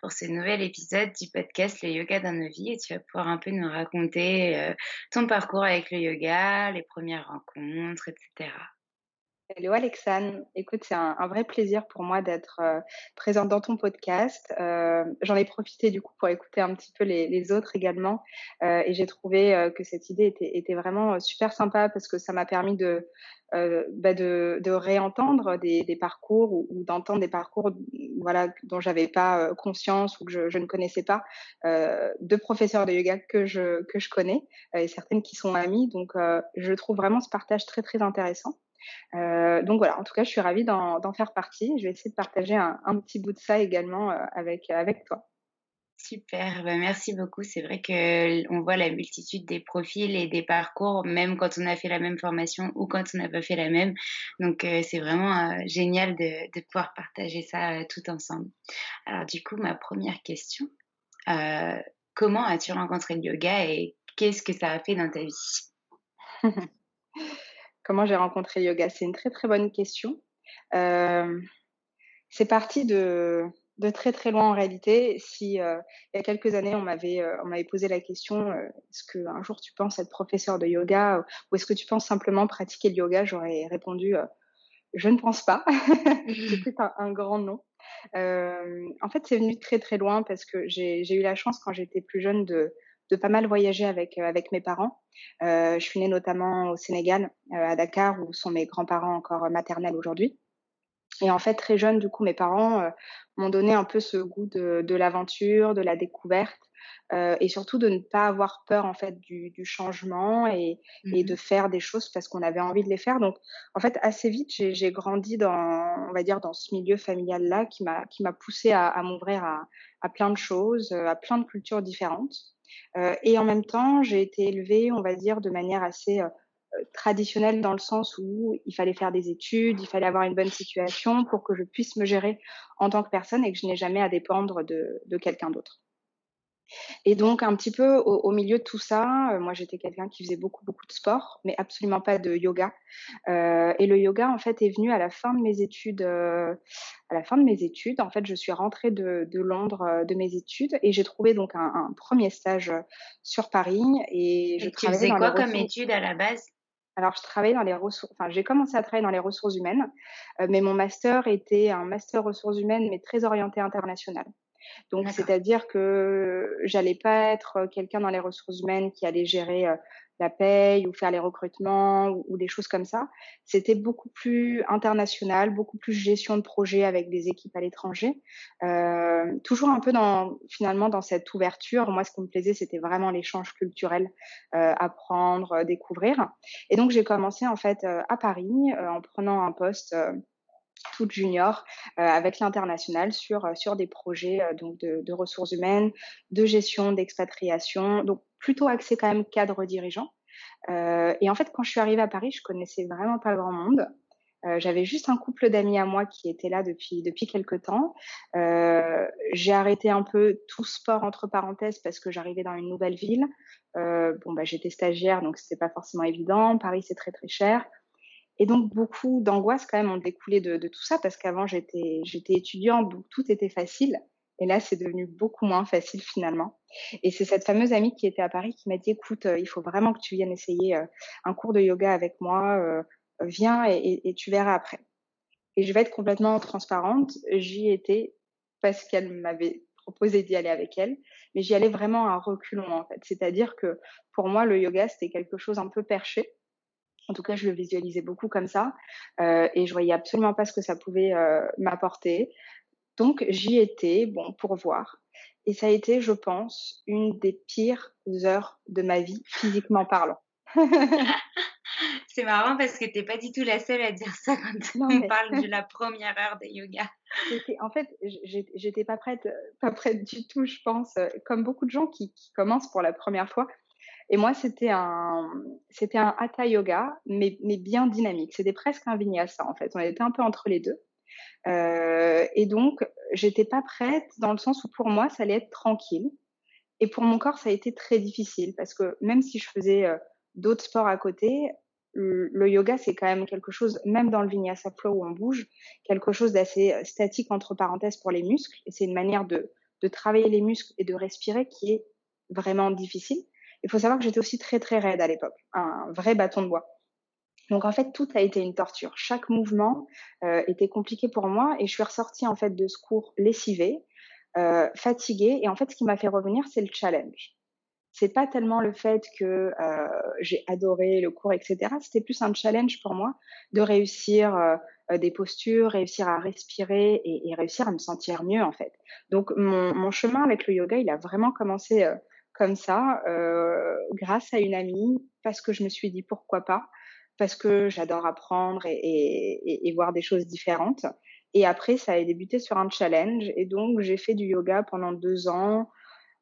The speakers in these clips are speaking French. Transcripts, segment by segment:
Pour ce nouvel épisode du podcast Le Yoga dans nos vies et tu vas pouvoir un peu nous raconter euh, ton parcours avec le yoga, les premières rencontres, etc. Hello Alexane, écoute, c'est un, un vrai plaisir pour moi d'être euh, présente dans ton podcast. Euh, J'en ai profité du coup pour écouter un petit peu les, les autres également euh, et j'ai trouvé euh, que cette idée était, était vraiment euh, super sympa parce que ça m'a permis de, euh, bah de, de réentendre des, des parcours ou, ou d'entendre des parcours voilà, dont j'avais pas conscience ou que je, je ne connaissais pas de professeurs de yoga que je, que je connais et certaines qui sont amies. Donc je trouve vraiment ce partage très très intéressant. Euh, donc voilà, en tout cas, je suis ravie d'en faire partie. Je vais essayer de partager un, un petit bout de ça également euh, avec, avec toi. Super, bah merci beaucoup. C'est vrai que on voit la multitude des profils et des parcours, même quand on a fait la même formation ou quand on n'a pas fait la même. Donc euh, c'est vraiment euh, génial de, de, pouvoir partager ça euh, tout ensemble. Alors du coup, ma première question, comment as-tu rencontré le yoga et qu'est-ce que ça a fait dans ta vie? Comment j'ai rencontré le yoga C'est une très très bonne question. Euh, c'est parti de, de très très loin en réalité. Si euh, il y a quelques années on m'avait euh, on m'avait posé la question est-ce que un jour tu penses être professeur de yoga ou est-ce que tu penses simplement pratiquer le yoga? J'aurais répondu je ne pense pas. C'était un, un, grand non. En fait, c'est venu très très loin parce que j'ai eu la chance quand j'étais plus jeune de de pas mal voyager avec avec mes parents. Euh, je suis née notamment au Sénégal, euh, à Dakar, où sont mes grands-parents encore maternels aujourd'hui. Et en fait, très jeune, du coup, mes parents euh, m'ont donné un peu ce goût de, de l'aventure, de la découverte. et surtout de ne pas avoir peur en fait du, du changement et, et, de mmh faire des choses parce qu'on avait envie de les faire. Donc en fait assez vite j'ai grandi dans on va dire dans ce milieu familial là qui m'a qui m'a poussé à, à m'ouvrir à, à, plein de choses, à plein de cultures différentes. Et en même temps j'ai été élevée on va dire de manière assez traditionnelle dans le sens où il fallait faire des études, il fallait avoir une bonne situation pour que je puisse me gérer en tant que personne et que je n'ai jamais à dépendre de, de quelqu'un d'autre. Et donc un petit peu au, au milieu de tout ça, euh, moi j'étais quelqu'un qui faisait beaucoup beaucoup de sport, mais absolument pas de yoga. Euh, et le yoga en fait est venu à la fin de mes études. Euh, à la fin de mes études, en fait, je suis rentrée de, de Londres de mes études et j'ai trouvé donc un, un, premier stage sur Paris. Et, je tu faisais quoi comme études à la base? Alors, je travaillais dans les ressources, enfin, j'ai commencé à travailler dans les ressources humaines, mais mon master était un master ressources humaines, mais très orienté international. Donc, c'est-à-dire que j'allais pas être quelqu'un dans les ressources humaines qui allait gérer euh, la paye ou faire les recrutements ou, des choses comme ça. C'était beaucoup plus international, beaucoup plus gestion de projet avec des équipes à l'étranger. Euh, toujours un peu dans finalement dans cette ouverture. Moi, ce qui me plaisait, c'était vraiment l'échange culturel, euh, apprendre, découvrir. Et donc j'ai commencé en fait euh, à Paris euh, en prenant un poste toute junior euh, avec l'international sur sur des projets euh, donc de, de, ressources humaines, de gestion, d'expatriation, donc plutôt axé quand même cadre dirigeant. Euh, et en fait, quand je suis arrivée à Paris, je connaissais vraiment pas grand monde. Euh, j'avais juste un couple d'amis à moi qui était là depuis depuis quelques temps. Euh, j'ai arrêté un peu tout sport entre parenthèses parce que j'arrivais dans une nouvelle ville. Euh, bon bah j'étais stagiaire donc c'était pas forcément évident. Paris c'est très très cher. Et donc beaucoup d'angoisse quand même ont découlé de, de tout ça parce qu'avant j'étais j'étais étudiante donc tout était facile et là c'est devenu beaucoup moins facile finalement. Et c'est cette fameuse amie qui était à Paris qui m'a dit écoute euh, il faut vraiment que tu viennes essayer euh, un cours de yoga avec moi euh, viens et, et, tu verras après. Et je vais être complètement transparente j'y étais parce qu'elle m'avait proposé d'y aller avec elle mais j'y allais vraiment à reculons en fait c'est-à-dire que pour moi le yoga c'était quelque chose un peu perché en tout cas, je le visualisais beaucoup comme ça euh, et je voyais absolument pas ce que ça pouvait euh, m'apporter. Donc, j'y étais, bon, pour voir. Et ça a été, je pense, une des pires heures de ma vie, physiquement parlant. C'est marrant parce que t'es pas du tout la seule à dire ça quand non, on mais... parle de la première heure de yoga. En fait, j'étais pas prête, pas prête du tout, je pense. Comme beaucoup de gens qui, qui commencent pour la première fois, et moi, c'était un, c'était un hatha yoga, mais, mais bien dynamique. C'était presque un vinyasa, en fait. On était un peu entre les deux. Euh, et donc, j'étais pas prête dans le sens où pour moi, ça allait être tranquille. Et pour mon corps, ça a été très difficile parce que même si je faisais euh, d'autres sports à côté, le, yoga, c'est quand même quelque chose, même dans le vinyasa flow où on bouge, quelque chose d'assez euh, statique entre parenthèses pour les muscles. Et c'est une manière de, de travailler les muscles et de respirer qui est vraiment difficile. Il faut savoir que j'étais aussi très très raide à l'époque, un vrai bâton de bois. Donc en fait, tout a été une torture. Chaque mouvement euh, était compliqué pour moi et je suis ressortie en fait de ce cours lessivée, euh, fatiguée. Et en fait, ce qui m'a fait revenir, c'est le challenge. C'est pas tellement le fait que euh, j'ai adoré le cours, etc. C'était plus un challenge pour moi de réussir euh, des postures, réussir à respirer et, et, réussir à me sentir mieux en fait. Donc mon, mon chemin avec le yoga, il a vraiment commencé euh, comme ça, euh, grâce à une amie, parce que je me suis dit pourquoi pas, parce que j'adore apprendre et, et, et, voir des choses différentes. Et après, ça a débuté sur un challenge. Et donc, j'ai fait du yoga pendant deux ans,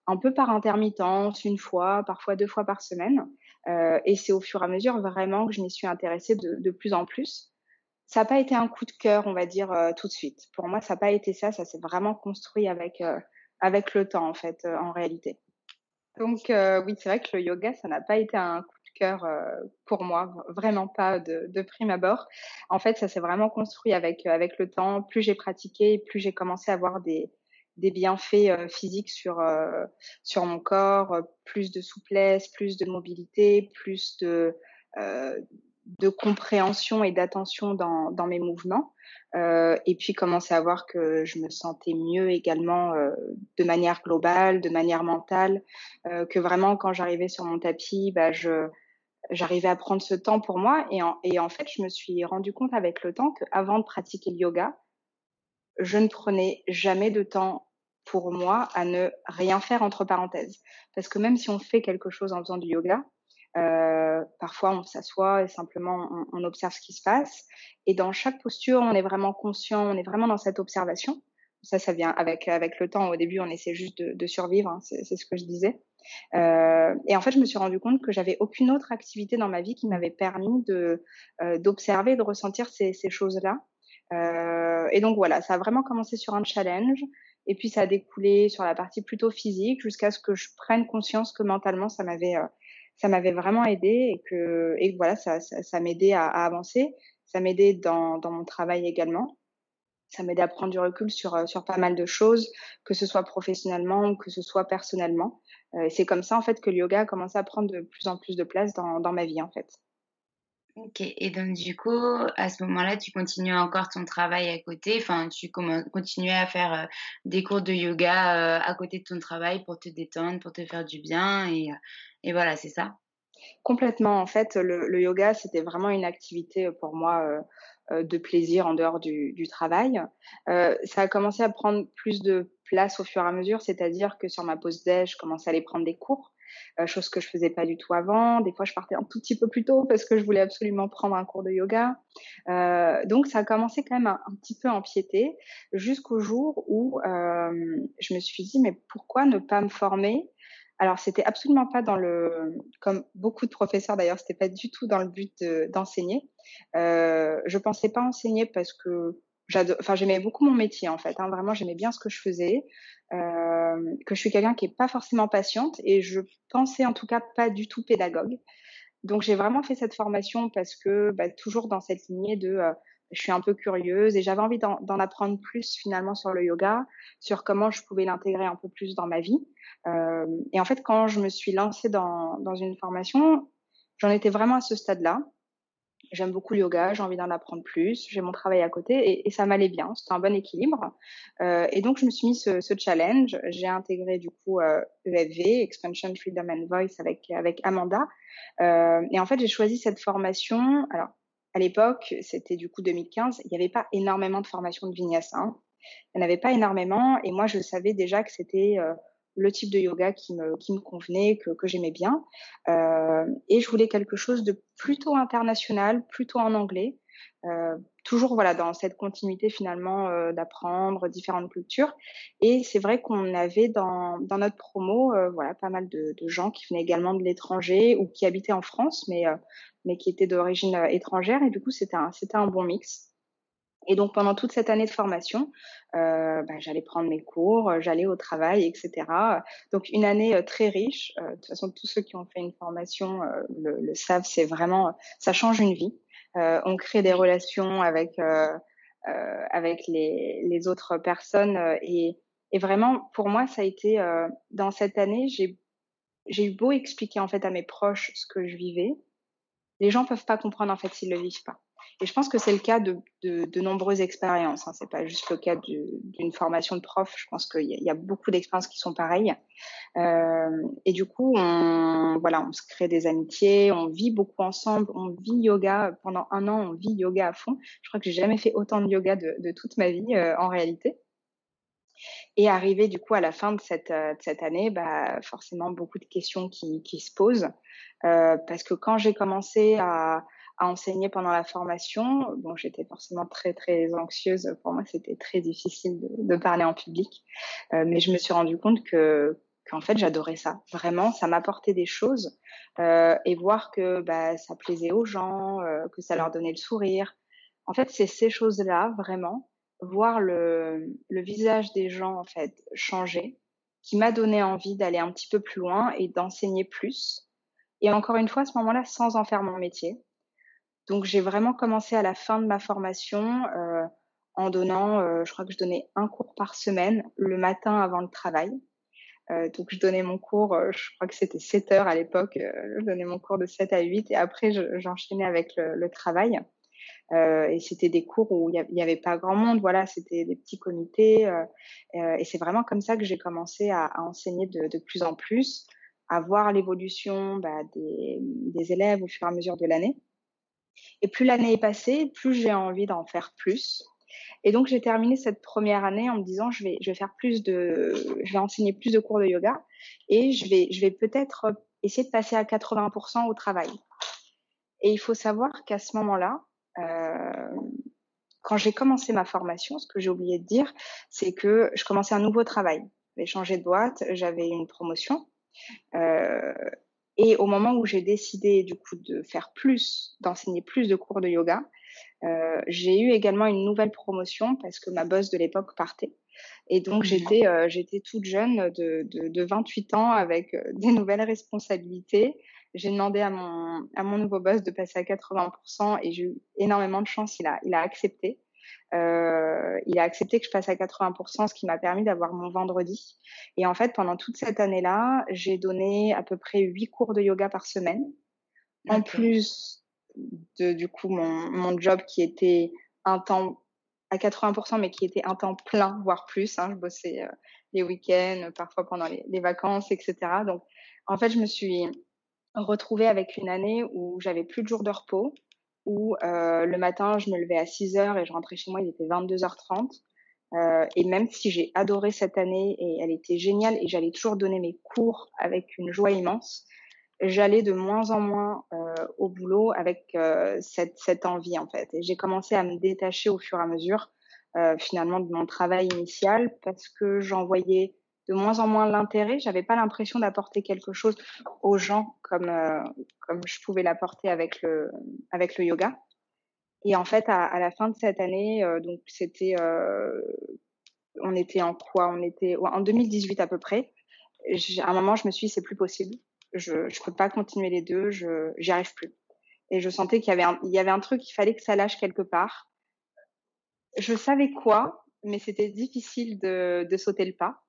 un peu par intermittence, une fois, parfois deux fois par semaine. Euh, et c'est au fur et à mesure vraiment que je m'y suis intéressée de, de, plus en plus. Ça n'a pas été un coup de cœur, on va dire, euh, tout de suite. Pour moi, ça n'a pas été ça. Ça s'est vraiment construit avec, euh, avec le temps, en fait, euh, en réalité. Donc euh, oui, c'est vrai que le yoga, ça n'a pas été un coup de cœur euh, pour moi, vraiment pas de, de prime abord. En fait, ça s'est vraiment construit avec euh, avec le temps. Plus j'ai pratiqué, plus j'ai commencé à avoir des des bienfaits euh, physiques sur euh, sur mon corps, plus de souplesse, plus de mobilité, plus de de compréhension et d'attention dans, dans mes mouvements. Euh, et puis commencer à voir que je me sentais mieux également euh, de manière globale, de manière mentale, euh, que vraiment quand j'arrivais sur mon tapis, bah, je j'arrivais à prendre ce temps pour moi. Et en, et en fait, je me suis rendu compte avec le temps qu'avant de pratiquer le yoga, je ne prenais jamais de temps pour moi à ne rien faire entre parenthèses. Parce que même si on fait quelque chose en faisant du yoga, euh, parfois on s'assoit et simplement on, observe ce qui se passe. Et dans chaque posture, on est vraiment conscient, on est vraiment dans cette observation. Ça, ça vient avec avec le temps. Au début, on essaie juste de, de survivre. Hein, c'est ce que je disais. Euh, et en fait, je me suis rendu compte que j'avais aucune autre activité dans ma vie qui m'avait permis de euh, d'observer, de ressentir ces, ces choses-là. Euh, et donc voilà, ça a vraiment commencé sur un challenge. Et puis ça a découlé sur la partie plutôt physique jusqu'à ce que je prenne conscience que mentalement ça m'avait euh, ça m'avait vraiment aidé et que et voilà ça ça, ça m'aidait à, à, avancer. Ça m'aidait dans dans mon travail également. Ça m'aidait à prendre du recul sur euh, sur pas mal de choses, que ce soit professionnellement ou que ce soit personnellement. Euh, c'est comme ça en fait que le yoga a commencé à prendre de plus en plus de place dans dans ma vie en fait. Ok, et donc du coup, à ce moment-là, tu continues encore ton travail à côté, enfin, tu continuais à faire euh, des cours de yoga euh, à côté de ton travail pour te détendre, pour te faire du bien, et, euh, voilà, c'est ça? Complètement, en fait, le, le yoga, c'était vraiment une activité pour moi de plaisir en dehors du, du travail. ça a commencé à prendre plus de place au fur et à mesure, c'est-à-dire que sur ma pause déj, je commençais à aller prendre des cours. Euh, chose que je faisais pas du tout avant. Des fois, je partais un tout petit peu plus tôt parce que je voulais absolument prendre un cours de yoga. Euh, donc, ça a commencé quand même un, un petit peu à empiéter jusqu'au jour où euh, je me suis dit, mais pourquoi ne pas me former? Alors, c'était absolument pas dans le, comme beaucoup de professeurs d'ailleurs, c'était pas du tout dans le but d'enseigner. euh, je pensais pas enseigner parce que enfin j'aimais beaucoup mon métier en fait. Hein, vraiment, j'aimais bien ce que je faisais. Euh, que je suis quelqu'un qui est pas forcément patiente et je pensais en tout cas pas du tout pédagogue. Donc j'ai vraiment fait cette formation parce que bah, toujours dans cette lignée de euh, je suis un peu curieuse et j'avais envie d'en apprendre plus finalement sur le yoga, sur comment je pouvais l'intégrer un peu plus dans ma vie. Euh, et en fait, quand je me suis lancée dans, dans une formation, j'en étais vraiment à ce stade-là. J'aime beaucoup le yoga, j'ai envie d'en apprendre plus, j'ai mon travail à côté et, et ça m'allait bien, c'était un bon équilibre. Euh, et donc je me suis mis ce, ce challenge, j'ai intégré du coup euh, EFV, Expansion Freedom and Voice avec avec Amanda. Euh, et en fait j'ai choisi cette formation. Alors à l'époque, c'était du coup 2015, il n'y avait pas énormément de formation de vinyasa. Hein. Il n'y en avait pas énormément et moi je savais déjà que c'était euh, le type de yoga qui me, qui me convenait, que, que j'aimais bien. Euh, et je voulais quelque chose de plutôt international, plutôt en anglais. Euh, toujours voilà dans cette continuité finalement euh, d'apprendre différentes cultures et c'est vrai qu'on avait dans, dans notre promo euh, voilà pas mal de, de, gens qui venaient également de l'étranger ou qui habitaient en France mais euh, mais qui étaient d'origine euh, étrangère et du coup c'était un c'était un bon mix et donc pendant toute cette année de formation, euh, bah, j'allais prendre mes cours, euh, j'allais au travail, etc. Donc une année euh, très riche. Euh, de toute façon, tous ceux qui ont fait une formation euh, le, le, savent, c'est vraiment, ça change une vie. Euh, on crée des relations avec avec les, les, autres personnes et, et, vraiment pour moi ça a été dans cette année j'ai j'ai eu beau expliquer en fait à mes proches ce que je vivais, les gens peuvent pas comprendre en fait s'ils le vivent pas. Et je pense que c'est le cas de, de, de nombreuses expériences. Hein. C'est pas juste le cas d'une formation de prof. Je pense qu'il y, y, a beaucoup d'expériences qui sont pareilles. Euh, et du coup, on, voilà, on se crée des amitiés, on vit beaucoup ensemble, on vit yoga pendant un an, on vit yoga à fond. Je crois que j'ai jamais fait autant de yoga de, de toute ma vie euh, en réalité. Et arrivé du coup à la fin de cette, euh, de cette année, bah, forcément beaucoup de questions qui, qui se posent. Euh, parce que quand j'ai commencé à, à enseigner pendant la formation. Bon, j'étais forcément très très anxieuse. Pour moi, c'était très difficile de, parler en public, euh, mais je me suis rendu compte que qu'en fait j'adorais ça. Vraiment, ça m'apportait des choses euh, et voir que bah, ça plaisait aux gens, euh, que ça leur donnait le sourire. En fait, c'est ces choses-là vraiment voir le, le visage des gens en fait changer qui m'a donné envie d'aller un petit peu plus loin et d'enseigner plus. Et encore une fois, à ce moment-là, sans en faire mon métier. Donc j'ai vraiment commencé à la fin de ma formation euh, en donnant, euh, je crois que je donnais un cours par semaine le matin avant le travail. Euh, donc je donnais mon cours, euh, je crois que c'était 7 heures à l'époque, euh, je donnais mon cours de 7 à 8 et après j'enchaînais avec le, le travail. et c'était des cours où il n'y avait pas grand monde, voilà, c'était des petits comités. et c'est vraiment comme ça que j'ai commencé à, à enseigner de, de, plus en plus, à voir l'évolution bah, des, des élèves au fur et à mesure de l'année. Et plus l'année est passée, plus j'ai envie d'en faire plus. Et donc j'ai terminé cette première année en me disant je vais je vais faire plus de je vais enseigner plus de cours de yoga et je vais je vais peut-être essayer de passer à 80% au travail. Et il faut savoir qu'à ce moment-là, euh, quand j'ai commencé ma formation, ce que j'ai oublié de dire, c'est que je commençais un nouveau travail. J'avais changé de boîte, j'avais une promotion. Euh, et au moment où j'ai décidé du coup de faire plus, d'enseigner plus de cours de yoga, euh, j'ai eu également une nouvelle promotion parce que ma boss de l'époque partait. Et donc mmh. j'étais euh, j'étais toute jeune de, de, de 28 ans avec euh, des nouvelles responsabilités. J'ai demandé à mon à mon nouveau boss de passer à 80% et j'ai eu énormément de chance. Il a il a accepté. Euh, il a accepté que je passe à 80%, ce qui m'a permis d'avoir mon vendredi. Et en fait, pendant toute cette année-là, j'ai donné à peu près 8 cours de yoga par semaine, en plus de du coup mon, mon job qui était un temps à 80%, mais qui était un temps plein, voire plus. Hein. Je bossais euh, les week-ends, parfois pendant les, les, vacances, etc. Donc, en fait, je me suis retrouvée avec une année où j'avais plus de jours de repos, où euh, le matin, je me levais à 6 heures et je rentrais chez moi, il était 22h30. Euh, et même si j'ai adoré cette année et elle était géniale et j'allais toujours donner mes cours avec une joie immense, j'allais de moins en moins euh, au boulot avec euh, cette, cette envie en fait. Et j'ai commencé à me détacher au fur et à mesure euh, finalement de mon travail initial parce que j'en voyais de moins en moins l'intérêt. J'avais pas l'impression d'apporter quelque chose aux gens comme euh, comme je pouvais l'apporter avec le avec le yoga. Et en fait, à, à la fin de cette année, euh, donc c'était, on était en quoi? On était en 2018 à peu près. À un moment, je me suis dit c'est plus possible je ne peux pas continuer les deux, je j'y arrive plus. Et je sentais qu'il y avait un, il y avait un truc, il fallait que ça lâche quelque part. Je savais quoi, mais c'était difficile de, de sauter le pas.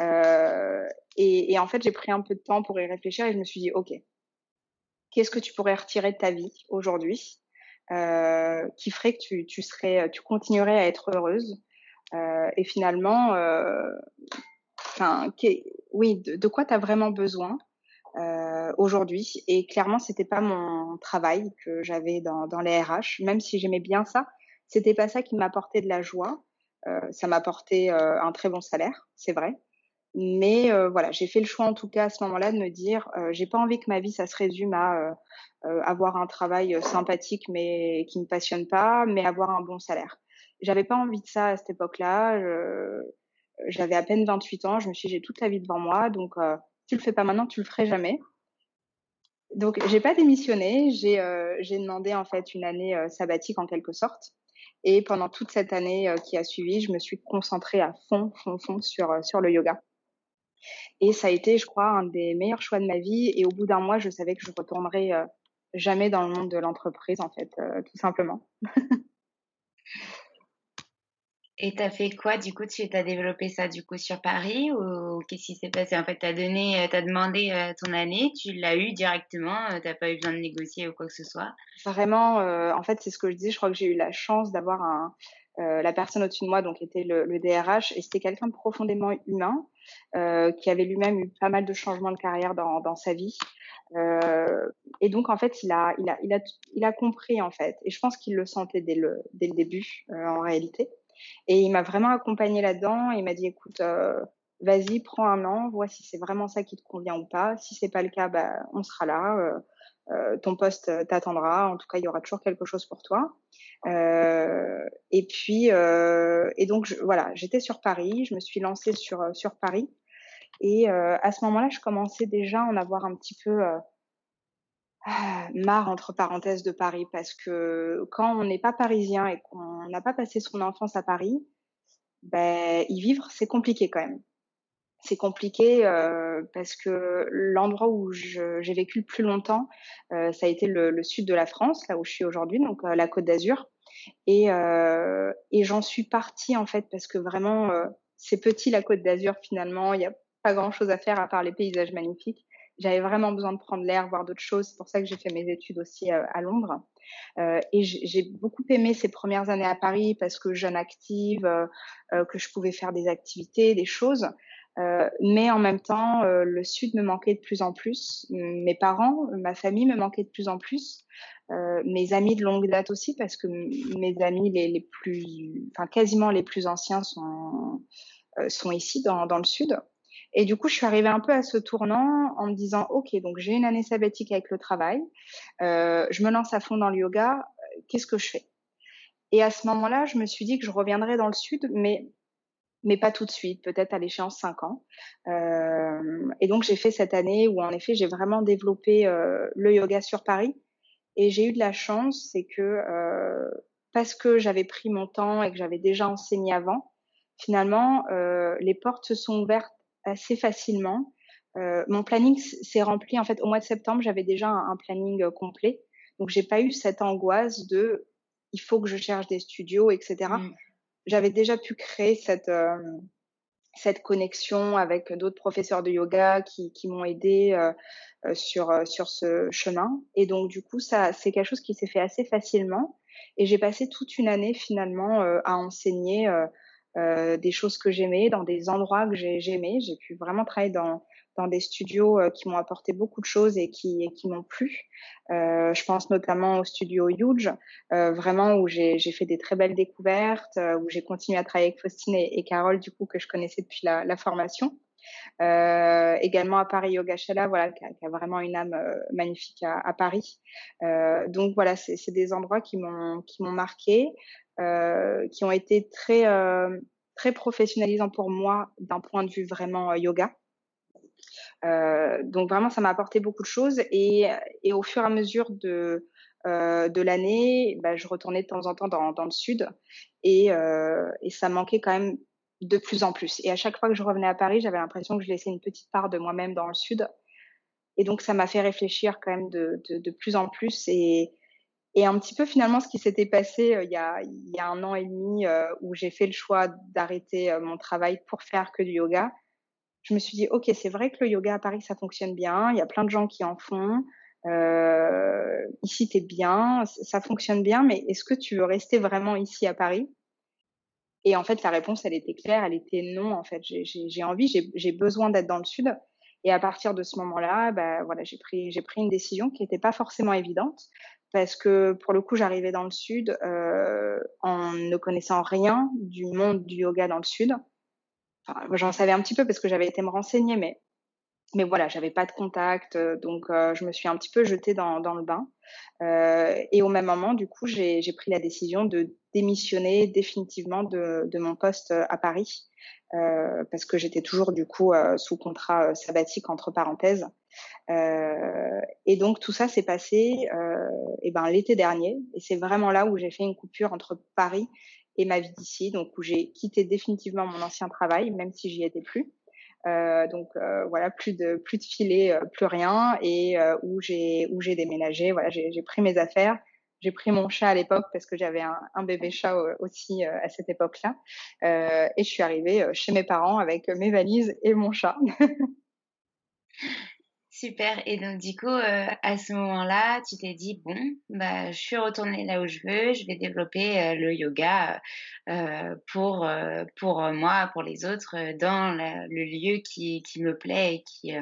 Euh, et, et, en fait, j'ai pris un peu de temps pour y réfléchir et je me suis dit, ok, qu'est-ce que tu pourrais retirer de ta vie aujourd'hui euh, qui ferait que tu, tu serais, tu continuerais à être heureuse euh, Et finalement, euh, enfin, oui, de, quoi tu as vraiment besoin euh, aujourd'hui? Et clairement, c'était pas mon travail que j'avais dans, dans les RH, même si j'aimais bien ça. C'était pas ça qui m'apportait de la joie. Euh, ça m'apportait un très bon salaire, c'est vrai. Mais euh, voilà, j'ai fait le choix en tout cas à ce moment-là de me dire, euh, j'ai pas envie que ma vie ça se résume à avoir un travail sympathique mais qui me passionne pas, mais avoir un bon salaire. J'avais pas envie de ça à cette époque-là. J'avais à peine 28 ans. Je me suis j'ai toute la vie devant moi, donc tu le fais pas maintenant, tu le ferais jamais. Donc, j'ai pas démissionné. J'ai euh, demandé en fait une année euh, sabbatique en quelque sorte. Et pendant toute cette année euh, qui a suivi, je me suis concentrée à fond, fond, fond sur euh, sur le yoga. Et ça a été, je crois, un des meilleurs choix de ma vie. Et au bout d'un mois, je savais que je retournerais jamais dans le monde de l'entreprise, en fait, tout simplement. Et tu as fait quoi du coup Tu as développé ça du coup sur Paris ou qu'est-ce qui s'est passé? En fait, tu as donné, euh, demandé euh, ton année, tu l'as eu directement, euh, tu n'as pas eu besoin de négocier ou quoi que ce soit? Vraiment, en fait, c'est ce que je dis. Je crois que j'ai eu la chance d'avoir un, la personne au-dessus de moi, donc était le, le DRH, et c'était quelqu'un de profondément humain, qui avait lui-même eu pas mal de changements de carrière dans, sa vie. et donc, en fait, il a, compris en fait, et je pense qu'il le sentait dès le, début en réalité. Et il m'a vraiment accompagné là-dedans. Il m'a dit, écoute, euh, vas-y, prends un an, vois si c'est vraiment ça qui te convient ou pas. Si c'est pas le cas, bah, on sera là. Euh, euh ton poste t'attendra. En tout cas, il y aura toujours quelque chose pour toi. Euh, et puis, euh, et donc voilà, j'étais sur Paris. Je me suis lancée sur sur Paris. Et à ce moment-là, je commençais déjà à en avoir un petit peu ah, marre entre parenthèses de Paris parce que quand on n'est pas parisien et qu'on n'a pas passé son enfance à Paris, ben y vivre c'est compliqué quand même. C'est compliqué euh, parce que l'endroit où j'ai vécu le plus longtemps, euh, ça a été le, le, sud de la France, là où je suis aujourd'hui, donc euh, la Côte d'Azur. Et, euh, et j'en suis partie en fait parce que vraiment euh, c'est petit la Côte d'Azur finalement, il n'y a pas grand chose à faire à part les paysages magnifiques j'avais vraiment besoin de prendre l'air, voir d'autres choses. C'est pour ça que j'ai fait mes études aussi euh, à Londres. Euh, et j'ai beaucoup aimé ces premières années à Paris parce que jeune active, euh que je pouvais faire des activités, des choses. Euh, mais en même temps, le sud me manquait de plus en plus. Mes parents, ma famille me manquaient de plus en plus. mes amis de longue date aussi, parce que mes amis les, plus, enfin quasiment les plus anciens sont sont ici dans, dans le sud. Et du coup, je suis arrivée un peu à ce tournant en me disant, OK, donc j'ai une année sabbatique avec le travail, euh, je me lance à fond dans le yoga, qu'est-ce que je fais? Et à ce moment-là, je me suis dit que je reviendrais dans le sud, mais mais pas tout de suite, peut-être à l'échéance 5 ans. Euh, et donc j'ai fait cette année où en effet j'ai vraiment développé euh, le yoga sur Paris. Et j'ai eu de la chance, c'est que euh, parce que j'avais pris mon temps et que j'avais déjà enseigné avant, finalement euh, les portes se sont ouvertes assez facilement. Euh, mon planning s'est rempli en fait au mois de septembre. J'avais déjà un, planning euh, complet, donc j'ai pas eu cette angoisse de il faut que je cherche des studios, etc. J'avais déjà pu créer cette euh, cette connexion avec d'autres professeurs de yoga qui, qui m'ont aidé euh, euh sur sur ce chemin. Et donc du coup, ça c'est quelque chose qui s'est fait assez facilement. Et j'ai passé toute une année finalement à enseigner euh, des choses que j'aimais, dans des endroits que j'aimais. J'ai pu vraiment travailler dans, dans des studios euh, qui m'ont apporté beaucoup de choses et qui, qui m'ont plu. Euh, je pense notamment au studio Huge, euh, vraiment où j'ai fait des très belles découvertes, euh, où j'ai continué à travailler avec Faustine et, et, Carole, du coup, que je connaissais depuis la, la formation. Euh, également à Paris Yogachala, voilà, qui a, qui a, vraiment une âme magnifique à, à Paris. donc voilà, c'est des endroits qui m'ont qui m'ont marqué. Euh, qui ont été très euh, très professionnalisants pour moi d'un point de vue vraiment euh, yoga. Donc vraiment, ça m'a apporté beaucoup de choses et, et au fur et à mesure de euh, de l'année, bah, je retournais de temps en temps dans, dans le sud et, euh, et, ça manquait quand même de plus en plus. Et à chaque fois que je revenais à Paris, j'avais l'impression que je laissais une petite part de moi-même dans le sud. Et donc ça m'a fait réfléchir quand même de, de, de plus en plus et, et un petit peu finalement ce qui s'était passé euh, il, y a, il y a un an et demi euh, où j'ai fait le choix d'arrêter euh, mon travail pour faire que du yoga. Je me suis dit, ok, c'est vrai que le yoga à Paris, ça fonctionne bien. Il y a plein de gens qui en font. Euh, ici, t'es bien, ça fonctionne bien, mais est-ce que tu veux rester vraiment ici à Paris? Et en fait, la réponse, elle était claire, elle était non. En fait, j'ai envie, j'ai besoin d'être dans le sud. Et à partir de ce moment-là, bah, voilà, j'ai pris, une décision qui n'était pas forcément évidente, parce que pour le coup, j'arrivais dans le sud euh, en ne connaissant rien du monde du yoga dans le sud. J'en savais un petit peu parce que j'avais été me renseigner, mais mais voilà, j'avais pas de contact, euh, donc euh, je me suis un petit peu jetée dans, dans le bain. Euh, et au même moment, du coup, j'ai pris la décision de démissionner définitivement de, de mon poste à Paris euh, parce que j'étais toujours du coup euh, sous contrat sabbatique entre parenthèses. Euh, et donc tout ça s'est passé euh, et ben l'été dernier et c'est vraiment là où j'ai fait une coupure entre Paris et ma vie d'ici, donc où j'ai quitté définitivement mon ancien travail, même si j'y étais plus. Euh, donc euh, voilà, plus de plus de filet, euh, plus rien, et où j'ai où j'ai déménagé. Voilà, j'ai pris mes affaires, j'ai pris mon chat à l'époque parce que j'avais un, un, bébé chat aussi à cette époque-là, et je suis arrivée chez mes parents avec mes valises et mon chat. Super. Et donc, du coup, euh, à ce moment-là, tu t'es dit, bon, bah, je suis retournée là où je veux, je vais développer euh, le yoga euh, pour, pour moi, pour les autres, dans le lieu qui, qui me plaît et qui,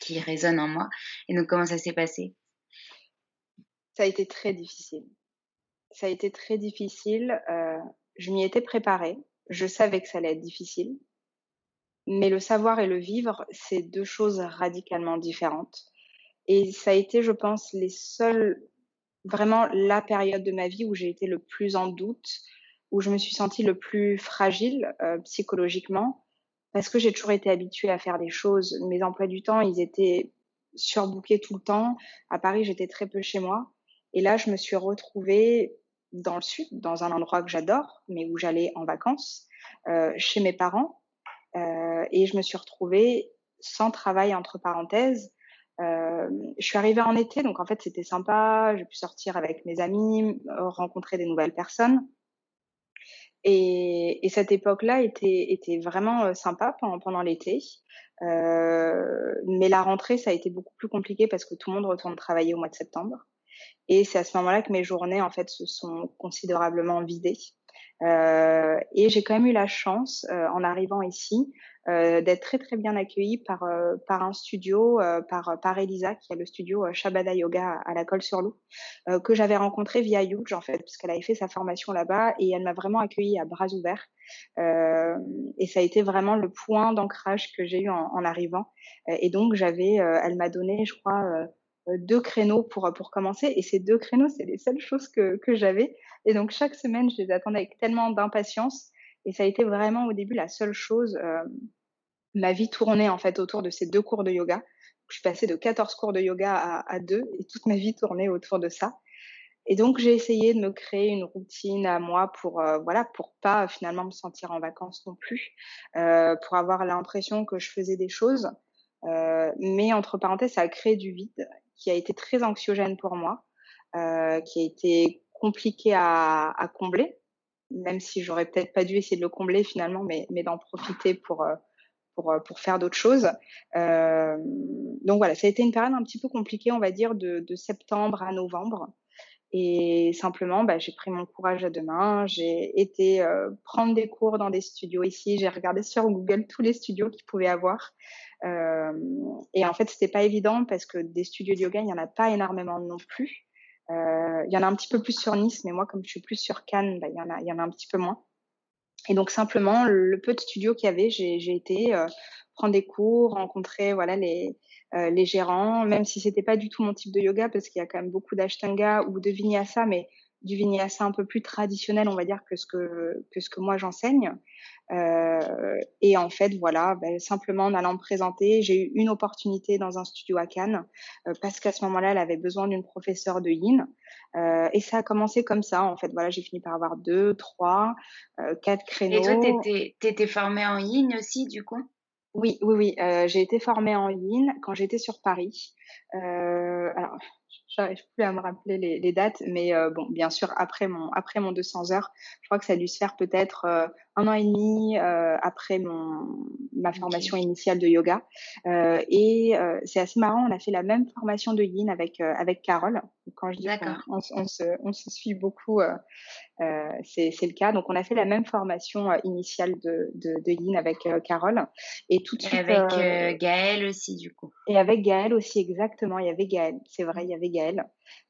qui résonne en moi. Et donc, comment ça s'est passé? Ça a été très difficile. Ça a été très difficile. je m'y étais préparée. Je savais que ça allait être difficile. Mais le savoir et le vivre, c'est deux choses radicalement différentes. Et ça a été, je pense, les seuls, vraiment la période de ma vie où j'ai été le plus en doute, où je me suis sentie le plus fragile euh, psychologiquement, parce que j'ai toujours été habituée à faire des choses. Mes emplois du temps, ils étaient surbookés tout le temps. À Paris, j'étais très peu chez moi. Et là, je me suis retrouvée dans le sud, dans un endroit que j'adore, mais où j'allais en vacances, euh, chez mes parents, et je me suis retrouvée sans travail entre parenthèses. Euh, je suis arrivée en été, donc en fait c'était sympa. J'ai pu sortir avec mes amis, rencontrer des nouvelles personnes. Et, et cette époque-là était, était vraiment euh, sympa pendant, pendant l'été. Euh, mais la rentrée, ça a été beaucoup plus compliqué parce que tout le monde retourne travailler au mois de septembre. Et c'est à ce moment-là que mes journées, en fait, se sont considérablement vidées. Et j'ai quand même eu la chance, en arrivant ici, d'être très très bien accueillie par par un studio, par par Elisa qui a le studio Shabada Yoga à, la Colle sur Loup, que j'avais rencontré via Youj en fait, puisqu'elle avait fait sa formation là-bas et elle m'a vraiment accueillie à bras ouverts. et ça a été vraiment le point d'ancrage que j'ai eu en, en arrivant. et donc j'avais, elle m'a donné, je crois euh, deux créneaux pour, pour commencer. Et ces deux créneaux, c'est les seules choses que, que j'avais. Et donc, chaque semaine, je les attendais avec tellement d'impatience. Et ça a été vraiment au début la seule chose. Euh, ma vie tournait en fait autour de ces deux cours de yoga. Je suis passée de 14 cours de yoga à, à deux et toute ma vie tournait autour de ça. Et donc j'ai essayé de me créer une routine à moi pour euh, voilà pour pas finalement me sentir en vacances non plus, euh, pour avoir l'impression que je faisais des choses, euh, mais entre parenthèses ça a créé du vide qui a été très anxiogène pour moi, euh, qui a été compliqué à, combler, même si j'aurais peut-être pas dû essayer de le combler finalement, mais, d'en profiter pour, euh, euh, pour faire d'autres choses. Donc voilà, ça a été une période un petit peu compliquée, on va dire, de, septembre à novembre. Et simplement, bah, j'ai pris mon courage à deux mains. J'ai été prendre des cours dans des studios ici. J'ai regardé sur Google tous les studios qu'ils pouvaient avoir. Euh, et en fait, c'était pas évident parce que des studios de yoga, il y en a pas énormément non plus. Euh, il y en a un petit peu plus sur Nice, mais moi, comme je suis plus sur Cannes, bah, il y en a, il y en a un petit peu moins. Et donc simplement, le, peu de studios qu'il y avait, j'ai été euh, prendre des cours, rencontrer voilà les les gérants, même si c'était pas du tout mon type de yoga parce qu'il y a quand même beaucoup d'ashtanga ou de vinyasa, mais du vinyasa un peu plus traditionnel, on va dire, que ce que, que, ce que moi j'enseigne. Euh, et en fait, voilà, ben, simplement en allant me présenter, j'ai eu une opportunité dans un studio à Cannes euh, parce qu'à ce moment-là, elle avait besoin d'une professeure de yin. Euh, et ça a commencé comme ça. En fait, voilà, j'ai fini par avoir deux, trois, euh, quatre créneaux. Et toi, t'étais, t'étais formée en yin aussi, du coup? Oui, oui, oui. Euh, j'ai été formée en yin quand j'étais sur Paris. alors, j'arrive plus à me rappeler les, dates, mais euh, bon, bien sûr, après mon, après mon 200 heures, je crois que ça a dû se faire peut-être euh, un an et demi euh, après mon, ma formation initiale de yoga. et c'est assez marrant, on a fait la même formation de yin avec, avec Carole. Quand je dis qu'on on, se, on se suit beaucoup, c'est le cas. Donc, on a fait la même formation initiale de, de, de yin avec Carole. Et tout de suite. Et avec Gaëlle aussi, du coup. Et avec Gaëlle aussi, exactement. Il y avait Gaëlle, c'est vrai, il y avait Gaëlle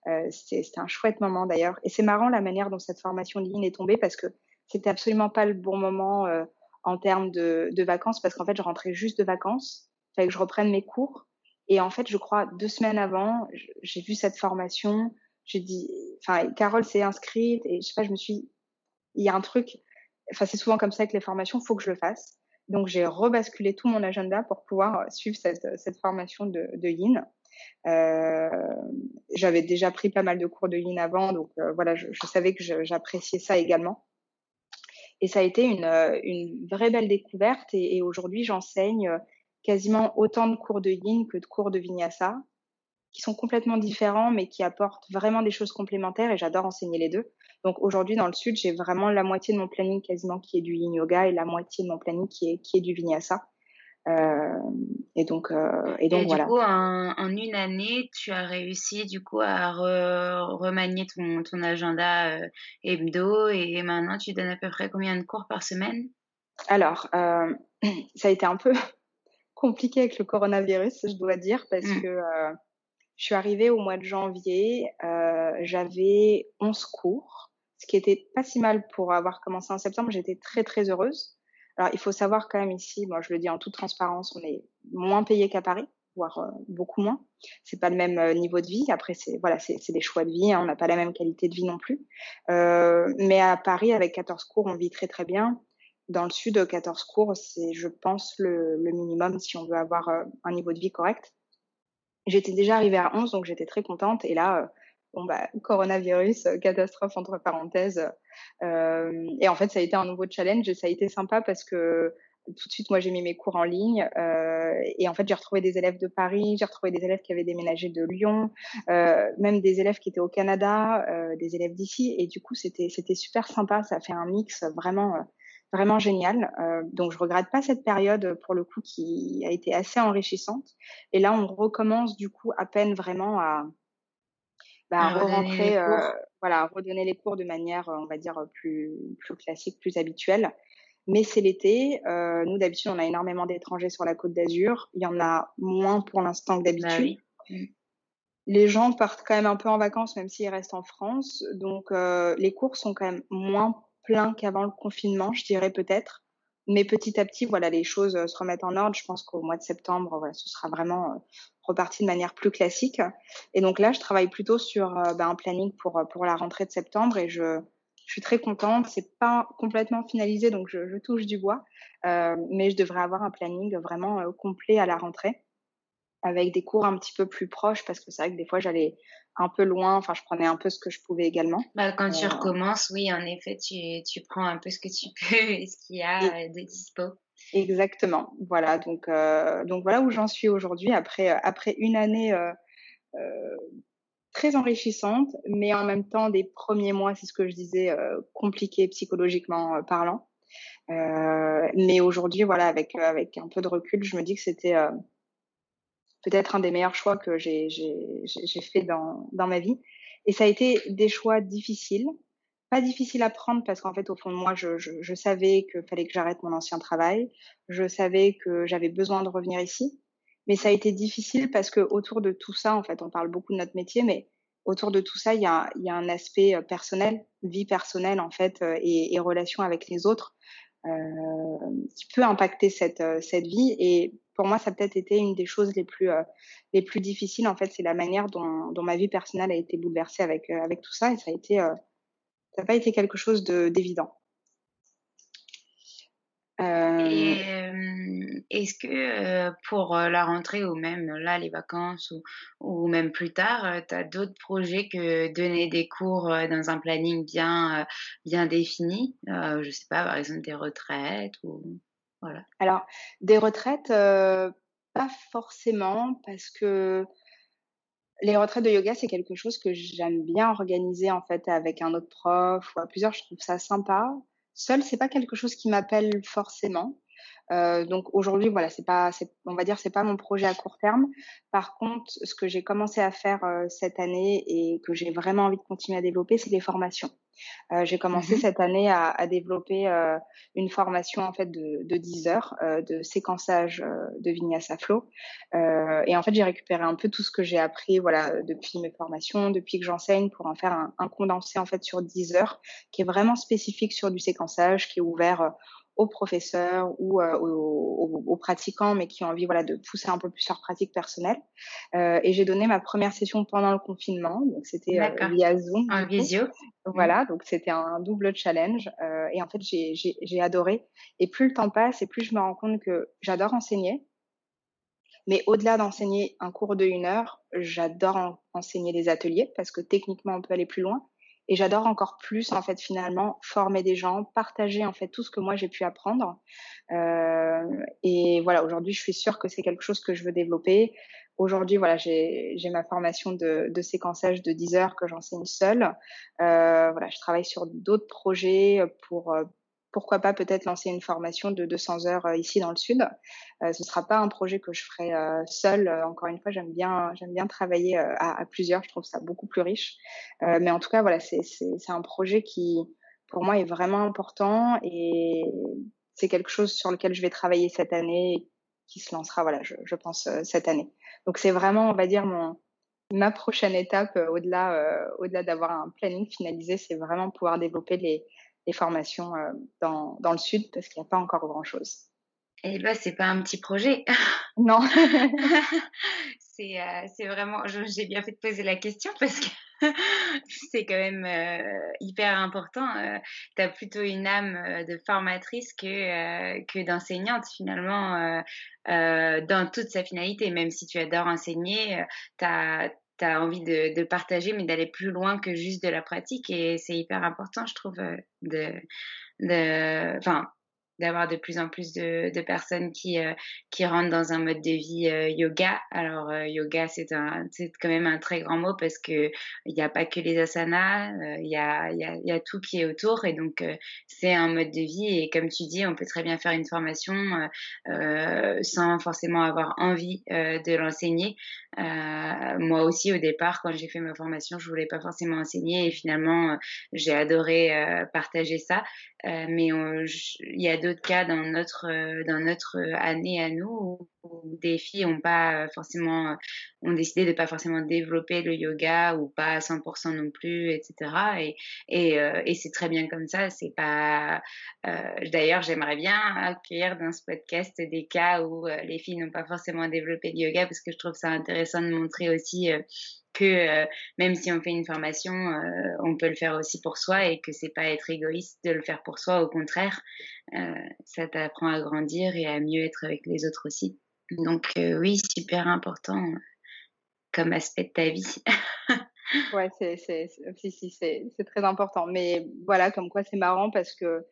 euh, c'était un chouette moment d'ailleurs. Et c'est marrant la manière dont cette formation ligne est tombée parce que c'était absolument pas le bon moment euh, en termes de, de vacances parce qu'en fait, je rentrais juste de vacances. Il fallait que je reprenne mes cours. Et en fait, je crois deux semaines avant, j'ai vu cette formation. J'ai dit, enfin, Carole s'est inscrite et je sais pas, je me suis, il y a un truc. Enfin, c'est souvent comme ça que les formations, faut que je le fasse. Donc, j'ai rebasculé tout mon agenda pour pouvoir suivre cette, cette formation de, de Yin. Euh, j'avais déjà pris pas mal de cours de yin avant, donc euh, voilà, je, je, savais que j'appréciais ça également. Et ça a été une, euh, une vraie belle découverte. Et, et aujourd'hui, j'enseigne quasiment autant de cours de yin que de cours de vinyasa, qui sont complètement différents, mais qui apportent vraiment des choses complémentaires. Et j'adore enseigner les deux. Donc aujourd'hui, dans le sud, j'ai vraiment la moitié de mon planning quasiment qui est du yin yoga et la moitié de mon planning qui est, qui est du vinyasa. Euh, et donc, euh, et donc et voilà. Du coup, en, en, une année, tu as réussi du coup à re, remanier ton, ton agenda euh, hebdo et maintenant tu donnes à peu près combien de cours par semaine? Alors, euh, ça a été un peu compliqué avec le coronavirus, je dois dire, parce mmh. que euh, je suis arrivée au mois de janvier, euh, j'avais 11 cours, ce qui était pas si mal pour avoir commencé en septembre. J'étais très très heureuse. Alors, il faut savoir quand même ici, moi je le dis en toute transparence, on est moins payé qu'à Paris, voire euh, beaucoup moins. C'est pas le même euh, niveau de vie. Après, c'est voilà, c'est des choix de vie. Hein, on n'a pas la même qualité de vie non plus. Euh, mais à Paris, avec 14 cours, on vit très très bien. Dans le sud, 14 cours, c'est, je pense, le, le, minimum si on veut avoir euh, un niveau de vie correct. J'étais déjà arrivée à 11, donc j'étais très contente. Et là, bon bah coronavirus, euh, catastrophe entre parenthèses. Euh, et en fait, ça a été un nouveau challenge et ça a été sympa parce que tout de suite, moi, j'ai mis mes cours en ligne euh, et en fait, j'ai retrouvé des élèves de Paris, j'ai retrouvé des élèves qui avaient déménagé de Lyon, euh, même des élèves qui étaient au Canada, euh, des élèves d'ici et du coup, c'était c'était super sympa. Ça a fait un mix vraiment vraiment génial. Donc, je regrette pas cette période pour le coup qui a été assez enrichissante. Et là, on recommence du coup à peine vraiment à bah, re-rentrer, voilà, redonner les cours de manière, on va dire, plus, plus classique, plus habituelle. Mais c'est l'été. Euh, nous, d'habitude, on a énormément d'étrangers sur la côte d'Azur. Il y en a moins pour l'instant que Bah d'habitude. oui. Mm. Les gens partent quand même un peu en vacances, même s'ils restent en France. Donc, euh, les cours sont quand même moins pleins qu'avant le confinement, je dirais peut-être. Mais petit à petit, voilà, les choses euh, se remettent en ordre. Je pense qu'au mois de septembre, voilà, ce sera vraiment reparti de manière plus classique. Et donc là, je travaille plutôt sur ben, un planning pour euh, pour la rentrée de septembre et je je suis très contente. C'est pas complètement finalisé, donc je, je touche du bois, Euh, mais je devrais avoir un planning vraiment euh, complet à la rentrée avec des cours un petit peu plus proches parce que c'est vrai que des fois j'allais un peu loin. Enfin, je prenais un peu ce que je pouvais également. Bah, quand tu recommences, oui, en effet, tu, tu prends un peu ce que tu peux et ce qu'il y a Et- de dispo. Exactement. Voilà. Donc, euh, donc voilà où j'en suis aujourd'hui après euh, après une année euh, euh, très enrichissante, mais en même temps des premiers mois, c'est ce que je disais, euh, compliqués psychologiquement euh, parlant. Mais aujourd'hui, voilà, avec avec un peu de recul, je me dis que c'était peut-être un des meilleurs choix que j'ai j'ai fait dans dans ma vie. Et ça a été des choix difficiles, pas difficiles à prendre parce qu'en fait, au fond de moi, je, savais qu'il fallait que j'arrête mon ancien travail. Je savais que j'avais besoin de revenir ici. Mais ça a été difficile parce que autour de tout ça, en fait, on parle beaucoup de notre métier, mais autour de tout ça, il y a, y a un aspect euh, personnel, vie personnelle, en fait, euh, et, et relation avec les autres, euh, qui peut impacter cette, cette vie. Et pour moi, ça a peut-être été une des choses les plus, les plus difficiles, en fait, c'est la manière dont, ma vie personnelle a été bouleversée avec, avec tout ça. Et ça a été, ça n'a pas été quelque chose de- d'évident. Euh, euh, est-ce que euh, pour euh, la rentrée ou même là, les vacances ou, ou même plus tard, tu as d'autres projets que donner des cours dans un planning bien, bien défini? Je sais pas, par exemple des retraites ou voilà. Alors, des retraites, euh, pas forcément, parce que les retraites de yoga, c'est quelque chose que j'aime bien organiser en fait avec un autre prof ou à plusieurs. Je trouve ça sympa. Seul, c'est pas quelque chose qui m'appelle forcément. Euh, donc aujourd'hui, voilà, c'est pas, on va dire, c'est pas mon projet à court terme. Par contre, ce que j'ai commencé à faire euh, cette année et que j'ai vraiment envie de continuer à développer, c'est les formations. Euh, j'ai commencé Mhm. cette année à, à développer euh, une formation en fait de, de 10 heures euh, de séquençage de Vinyasa Flow. Et en fait, j'ai récupéré un peu tout ce que j'ai appris, voilà, depuis mes formations, depuis que j'enseigne, pour en faire un, un condensé en fait sur 10 heures, qui est vraiment spécifique sur du séquençage, qui est ouvert aux professeurs ou euh, aux, pratiquants, mais qui ont envie, voilà, de pousser un peu plus leur pratique personnelle. Euh, et j'ai donné ma première session pendant le confinement, donc c'était euh, via Zoom. En visio? Voilà, donc c'était un double challenge euh, et en fait j'ai j'ai j'ai adoré. Et plus le temps passe et plus je me rends compte que j'adore enseigner, mais au-delà d'enseigner un cours de une heure, j'adore en- enseigner des ateliers parce que techniquement on peut aller plus loin. Et j'adore encore plus en fait finalement former des gens, partager en fait tout ce que moi j'ai pu apprendre. Euh, et voilà, aujourd'hui je suis sûre que c'est quelque chose que je veux développer. Aujourd'hui voilà, j'ai ma formation de, de séquençage de 10 heures que j'enseigne seule. Euh, voilà, je travaille sur d'autres projets pour euh, pourquoi pas peut-être lancer une formation de 200 heures euh, ici dans le sud. Euh, ce sera pas un projet que je ferai euh, seule. Euh, encore une fois, j'aime bien j'aime bien travailler euh, à, à plusieurs. Je trouve ça beaucoup plus riche. Euh, mais en tout cas, voilà, c'est un projet qui pour moi est vraiment important et c'est quelque chose sur lequel je vais travailler cette année et qui se lancera voilà, je, je pense cette année. Donc c'est vraiment on va dire mon ma prochaine étape au-delà au-delà d'avoir un planning finalisé, c'est vraiment pouvoir développer les les formations euh, dans, dans le sud parce qu'il n'y a pas encore grand chose. Et là, c'est pas un petit projet. Non. c'est euh, c'est vraiment, j'ai bien fait de poser la question parce que c'est quand même euh, hyper important. Euh, tu as plutôt une âme euh, de formatrice que, que d'enseignante finalement dans toute sa finalité. Même si tu adores enseigner, tu as as envie de, de partager, mais d'aller plus loin que juste de la pratique. Et c'est hyper important, je trouve, euh, de, de, enfin, d'avoir de plus en plus de, personnes qui, euh, qui rentrent dans un mode de vie euh, yoga. Alors, euh, yoga, c'est quand même un très grand mot parce que il n'y a pas que les asanas, il y, a, y, y, a, tout qui est autour. Et donc, c'est un mode de vie. Et comme tu dis, on peut très bien faire une formation sans forcément avoir envie de l'enseigner. moi aussi, au départ, quand j'ai fait ma formation, je voulais pas forcément enseigner. Et finalement, j'ai adoré partager ça. mais il y a d'autres cas dans notre euh, dans notre année à nous où, des filles ont pas forcément ont décidé de pas forcément développer le yoga ou pas à 100% non plus etc et et, euh, et c'est très bien comme ça c'est pas euh, d'ailleurs j'aimerais bien accueillir dans ce podcast des cas où les filles n'ont pas forcément développé le yoga parce que je trouve ça intéressant de montrer aussi que euh, même si on fait une formation, euh, on peut le faire aussi pour soi et que c'est pas être égoïste de le faire pour soi. Au contraire, euh, ça t'apprend à grandir et à mieux être avec les autres aussi. Donc oui, super important comme aspect de ta vie. ouais, c'est c'est si, si, c'est très important. Mais voilà, comme quoi c'est marrant parce que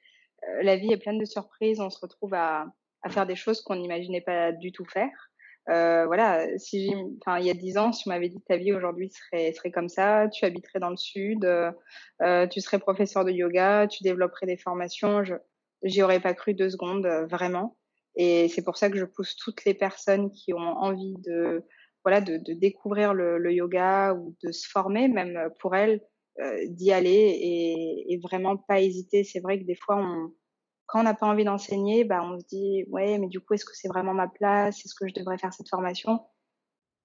la vie est pleine de surprises. On se retrouve à, à faire des choses qu'on n'imaginait pas du tout faire. Euh, voilà, si enfin, il y a dix ans, si tu m'avais dit que ta vie aujourd'hui serait, serait comme ça, tu habiterais dans le sud, euh, euh tu serais professeur de yoga, tu développerais des formations, je j'y aurais pas cru deux secondes, euh, vraiment. Et c'est pour ça que je pousse toutes les personnes qui ont envie de, voilà, de, de découvrir le, le, yoga ou de se former, même pour elles, euh, d'y aller et, et, vraiment pas hésiter. C'est vrai que des fois, on, quand on n'a pas envie d'enseigner, bah, on se dit, ouais, mais du coup, est-ce que c'est vraiment ma place? Est-ce que je devrais faire cette formation?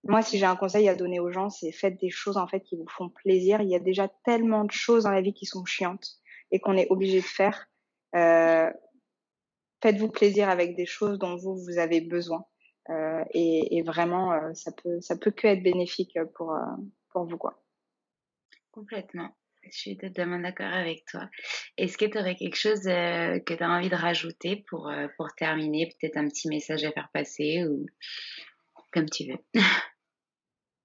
Moi, si j'ai un conseil à donner aux gens, c'est faites des choses en fait qui vous font plaisir. Il y a déjà tellement de choses dans la vie qui sont chiantes et qu'on est obligé de faire. Euh, faites-vous plaisir avec des choses dont vous vous avez besoin. Euh, et, et, vraiment, euh, ça peut ça peut que être bénéfique pour euh, pour vous quoi. Complètement. Je suis totalement d'accord avec toi. Est-ce que tu aurais quelque chose euh, que tu as envie de rajouter pour, euh, pour terminer? Peut-être un petit message à faire passer ou comme tu veux.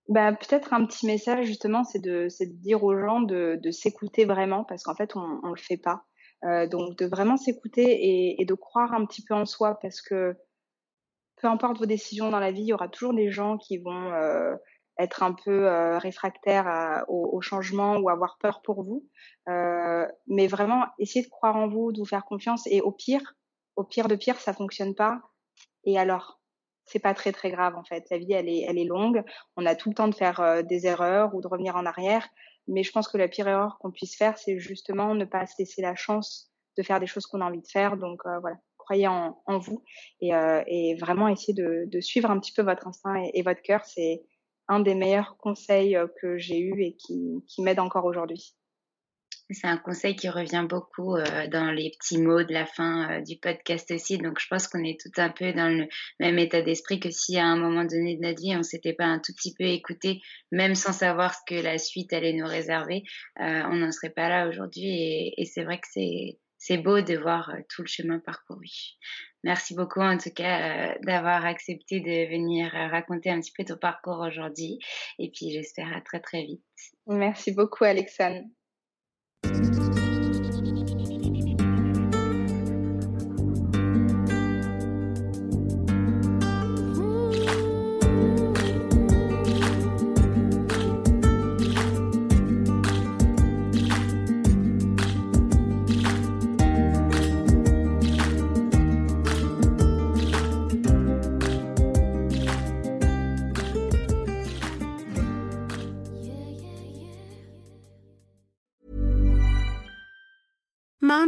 bah, peut-être un petit message justement, c'est de, de dire aux gens de, de s'écouter vraiment parce qu'en fait, on ne le fait pas. Euh, donc, de vraiment s'écouter et, et, de croire un petit peu en soi parce que peu importe vos décisions dans la vie, il y aura toujours des gens qui vont euh, être un peu euh, réfractaire au, au, changement ou avoir peur pour vous. Euh, mais vraiment, essayez de croire en vous, de vous faire confiance. Et au pire, au pire de pire, ça fonctionne pas. Et alors, c'est pas très très grave en fait. La vie, elle est, elle est longue. On a tout le temps de faire euh, des erreurs ou de revenir en arrière. Mais je pense que la pire erreur qu'on puisse faire, c'est justement ne pas se laisser la chance de faire des choses qu'on a envie de faire. Donc euh, voilà, croyez en, vous et, euh, vraiment essayez de, suivre un petit peu votre instinct et, votre cœur. C'est un des meilleurs conseils euh, que j'ai eu et qui, m'aide encore aujourd'hui. C'est un conseil qui revient beaucoup euh, dans les petits mots de la fin du podcast aussi. Donc, je pense qu'on est tout un peu dans le même état d'esprit que si à un moment donné de notre vie, on s'était pas un tout petit peu écouté, même sans savoir ce que la suite allait nous réserver, on n'en serait pas là aujourd'hui. Et c'est vrai que c'est c'est beau de voir tout le chemin parcouru. Merci beaucoup en tout cas euh, d'avoir accepté de venir raconter un petit peu ton parcours aujourd'hui et puis j'espère à très très vite. Merci beaucoup Alexandre.